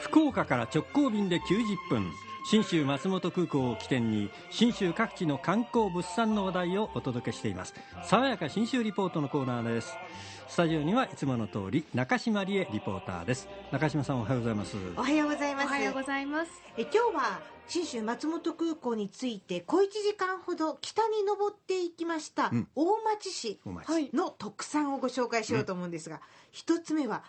福岡から直行便で90分。信州松本空港を起点に信州各地の観光物産の話題をお届けしています。爽やか信州リポートのコーナーです。スタジオにはいつもの通り中島理恵リポーターです。中島さんおはようございます。おはようございます。おはようございます。え今日は信州松本空港について小1時間ほど北に登っていきました、うん。大町市の特産をご紹介しようと思うんですが、一つ目は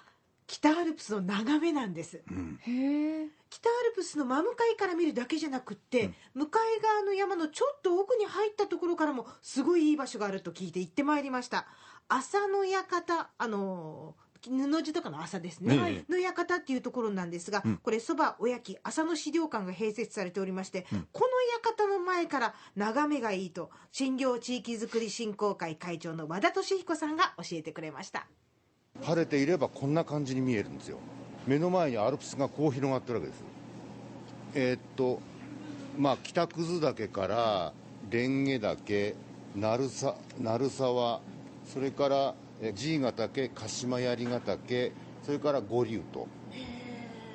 北アルプスの眺めなんです。うん。へえ北アルプスの真向かいから見るだけじゃなくって、向かい側の山のちょっと奥に入ったところからもすごいいい場所があると聞いて行ってまいりました。朝の館あのー布地とかの朝ですね、ええ。の館っていうところなんですが、うん。これそばおやき朝の資料館が併設されておりまして、うん。この館の前から眺めがいいと診療地域づくり振興会会長の和田俊彦さんが教えてくれました晴れていればこんな感じに見えるんですよ。目の前にアルプスがこう広がってるわけです。えーっとまあ北葛岳から蓮華岳鳴沢鳴沢それからえ爺ヶ岳鹿島槍ヶ岳それから五竜と。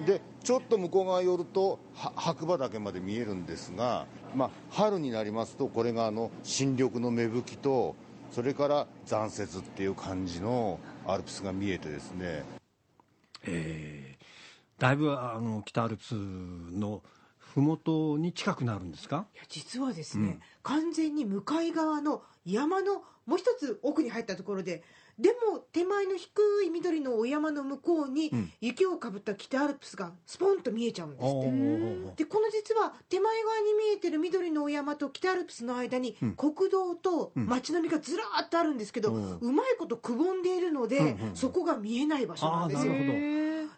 でちょっと向こう側寄ると白馬岳まで見えるんですが、まあ、春になりますとこれがあの新緑の芽吹きとそれから残雪っていう感じのアルプスが見えてですね。えーだいぶあの北アルプスの麓に近くなるんですか？いや実はですね、うん。完全に向かい側の山のもう一つ奥に入ったところででも手前の低い緑のお山の向こうにうん。雪をかぶった北アルプスがスポンと見えちゃうんですって。ーでこの実は手前側に見えてる緑のお山と北アルプスの間にうん。国道とうん。街並みがずらーっとあるんですけど、うんうまいことくぼんでいるので、うんうんそこが見えない場所なんですよ。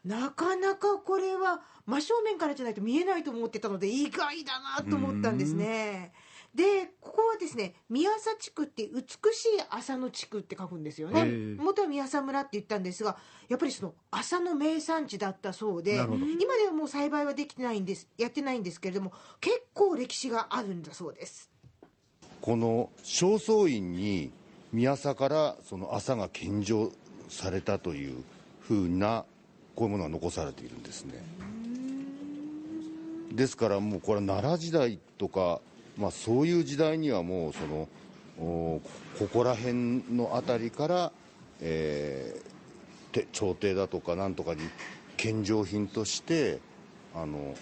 なかなかこれは真正面からじゃないと見えないと思ってたので意外だなと思ったんですね。でここはですね宮佐地区って美しい朝の地区って書くんですよね。元は宮佐村って言ったんですがやっぱりその朝の名産地だったそうで今ではもう栽培はできてないんですやってないんですけれども結構歴史があるんだそうです。この正倉院に宮佐からその朝が献上されたというふうなこういうものが残されているんですね。ですからもうこれは奈良時代とか、まあ、そういう時代にはもうそのおここら辺の辺りから、えーて朝廷だとかなんとかに献上品としてあの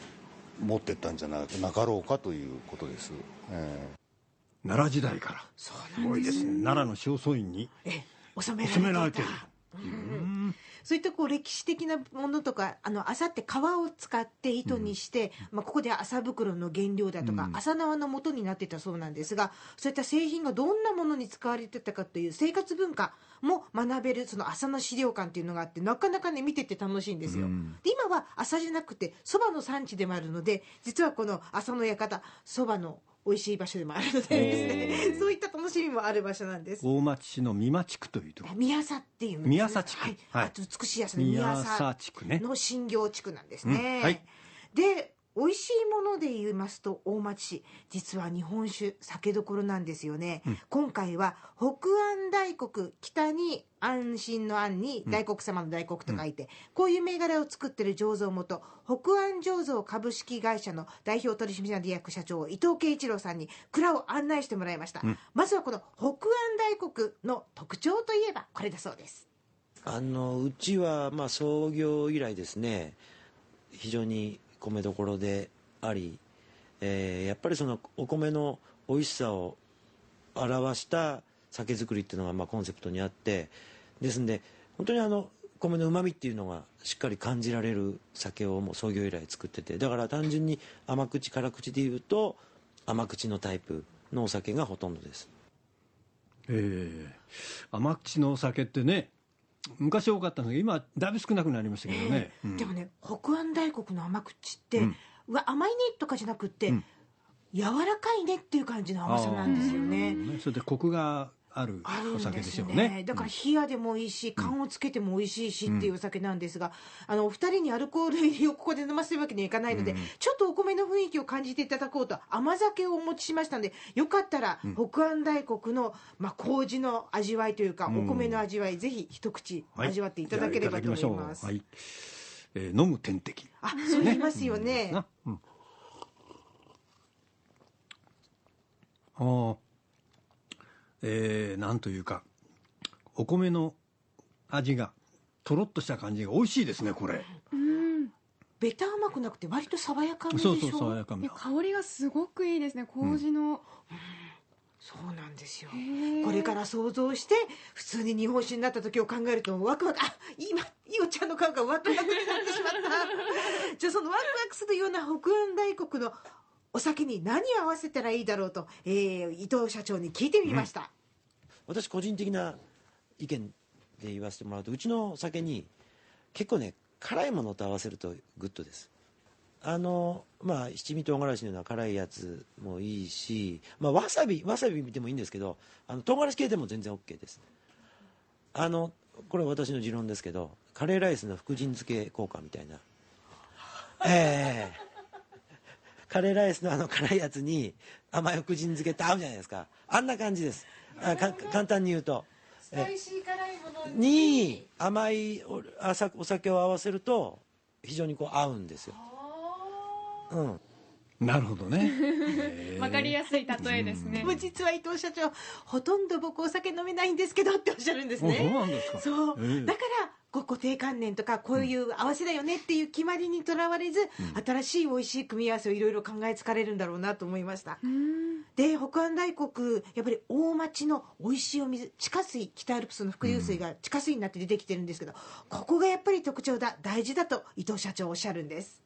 持ってったんじゃななかろうかということです。えー。奈良時代から。そうす。ごいですね。奈良の正倉院にええ収められてるうんそういったこう歴史的なものとかあの麻って革を使って糸にして、まあ、ここで麻袋の原料だとか、うん。麻縄の元になってたそうなんですがそういった製品がどんなものに使われてたかという生活文化も学べるその麻の資料館っていうのがあってなかなかね見てて楽しいんですよ。うん。で今は麻じゃなくてそばの産地でもあるので実はこの麻の館そばの美味しい場所でもあるのでですね。そういった楽しみもある場所なんです。大町市の三間地区というところ。宮佐っていうね宮佐地区。はい、はい。あと美しい朝の宮宮佐佐地区ね。の新行地区なんですね、うん。はい。で美味しいもので言いますと大町市。実は日本酒酒どころなんですよね、うん。今回は北安大国北に安心の安に大黒様の大黒と書いて、こういう銘柄を作ってる醸造元北安醸造株式会社の代表取締役社長伊藤圭一郎さんに蔵を案内してもらいました、うん。まずはこの北安大黒の特徴といえばこれだそうです。あのうちはまあ創業以来ですね非常に米どころであり、えーやっぱりそのお米の美味しさを表した酒造りっていうのがまあコンセプトにあってですんで本当にあの米のうまみっていうのがしっかり感じられる酒をもう創業以来作っててだから単純に甘口辛口でいうと甘口のタイプのお酒がほとんどです。ええ甘口のお酒ってね昔多かったんだけど今だいぶ少なくなりましたけどね、うん。でもね北安大国の甘口って、ううんわ甘いねとかじゃなくって、うん。柔らかいねっていう感じの甘さなんですよね。ねそれでコクがあるお酒でですすよよね。ねだから冷やでもいいし缶をつけても美味しいしっていうお酒なんですが、あのお二人にアルコール入りをここで飲ませるわけにはいかないので、うん。ちょっとお米の雰囲気を感じていただこうと甘酒をお持ちしましたのでよかったら、北安大国の、まあ、麹の味わいというか、うん。お米の味わいぜひ一口はい。味わっていただければと思います。じゃあいはい。えー飲む点滴あそう言いますよね。な、うん、あーえー、なんというかお米の味がとろっとした感じが美味しいですねこれ。うん。ベタ甘くなくて割と爽やかめでしょ？そうそう爽やかめ。で香りがすごくいいですね麹の、そうなんですよ。これから想像して普通に日本酒になった時を考えるとワクワクあ今いおちゃんの顔がワクワクになってしまった。じゃあそのワクワクするような北安大国のお酒に何を合わせたらいいだろうと、えー伊藤社長に聞いてみました、私個人的な意見で言わせてもらうとうちの酒に結構ね辛いものと合わせるとグッドです。あのまあ七味唐辛子のような辛いやつもいいし、まあ、わさびわさびでもいいんですけどあの唐辛子系でも全然 OK です。あのこれ私の持論ですけどカレーライスの福神漬け効果みたいな。ええ。カレーライスのあの辛いやつに甘い福神漬けって合うじゃないですか。あんな感じです。あか簡単に言うと。スパイシー辛いものに甘いおあさお酒を合わせると非常にこう合うんですよ、うん、なるほどね、えー。わかりやすい例えですね。もう実は伊藤社長ほとんど僕お酒飲めないんですけどっておっしゃるんですあそうねなんですか。そう、ええ。だからこう固定観念とかこういう合わせだよねっていう決まりにとらわれず、新しい美味しい組み合わせをいろいろ考えつかれるんだろうなと思いました。うん。で北安大国やっぱり大町の美味しいお水地下水北アルプスの伏流水が地下水になって出てきてるんですけど、ここがやっぱり特徴だ大事だと伊藤社長おっしゃるんです。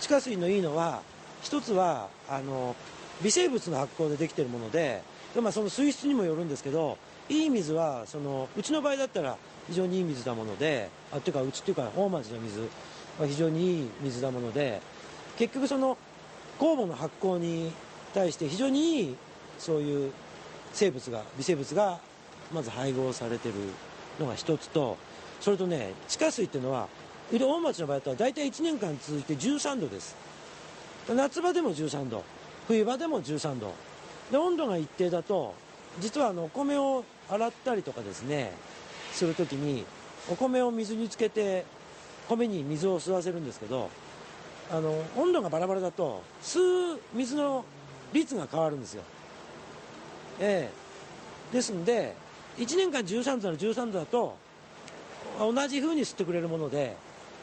地下水のいいのは一つはあの微生物の発酵でできてるものでで、まあ、その水質にもよるんですけどいい水はそのうちの場合だったら非常にいい水だものであっていうかうちっていうか大町の水は非常にいい水だもので結局その酵母の発酵に対して非常にいいそういう生物が微生物がまず配合されてるのが一つとそれとね地下水っていうのは大町の場合だと大体1年間続いて13度です。夏場でも13度冬場でも13度。で温度が一定だと実はあのお米を洗ったりとかですねするときにお米を水につけて米に水を吸わせるんですけどあの温度がバラバラだと吸う水の率が変わるんですよ。ええ。ですんで1年間13度なら13度だと同じ風に吸ってくれるもので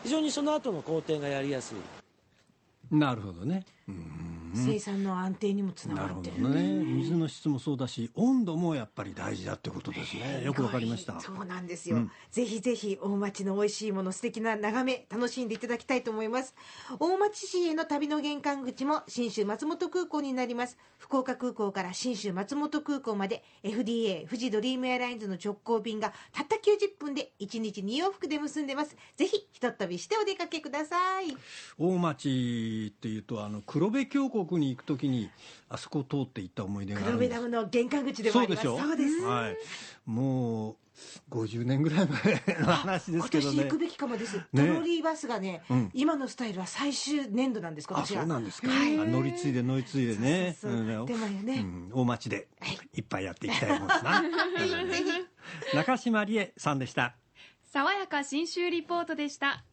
非常にその後の工程がやりやすい。なるほどね。うん。生産の安定にもつながってるどね。水の質もそうだし温度もやっぱり大事だってことですね。よくわかりました。そうなんですよ、うん。ぜひぜひ大町の美味しいもの素敵な眺め楽しんでいただきたいと思います。大町市への旅の玄関口も信州松本空港になります。福岡空港から信州松本空港まで FDA 富士ドリームエアラインズの直行便がたった90分で1日2往復で結んでます。ぜひひとっ飛びしてお出かけください。大町っていうとあの黒部峡谷に行くときにあそこを通って行った思い出がある黒んです。部ダムの玄関口でもあります。そうでしょそうですはい、もう50年ぐらい前の話ですけどね。今年行くべきかもです、ね。トロリーバスがね、うん。今のスタイルは最終年度なんです今あ年はそうなんですか、はい。あ乗り継いで乗り継いでね。でもよね。うん。大町ではい。いっぱいやっていきたいもんですな。ぜひぜひ。中島理恵さんでした爽やか新州リポートでした。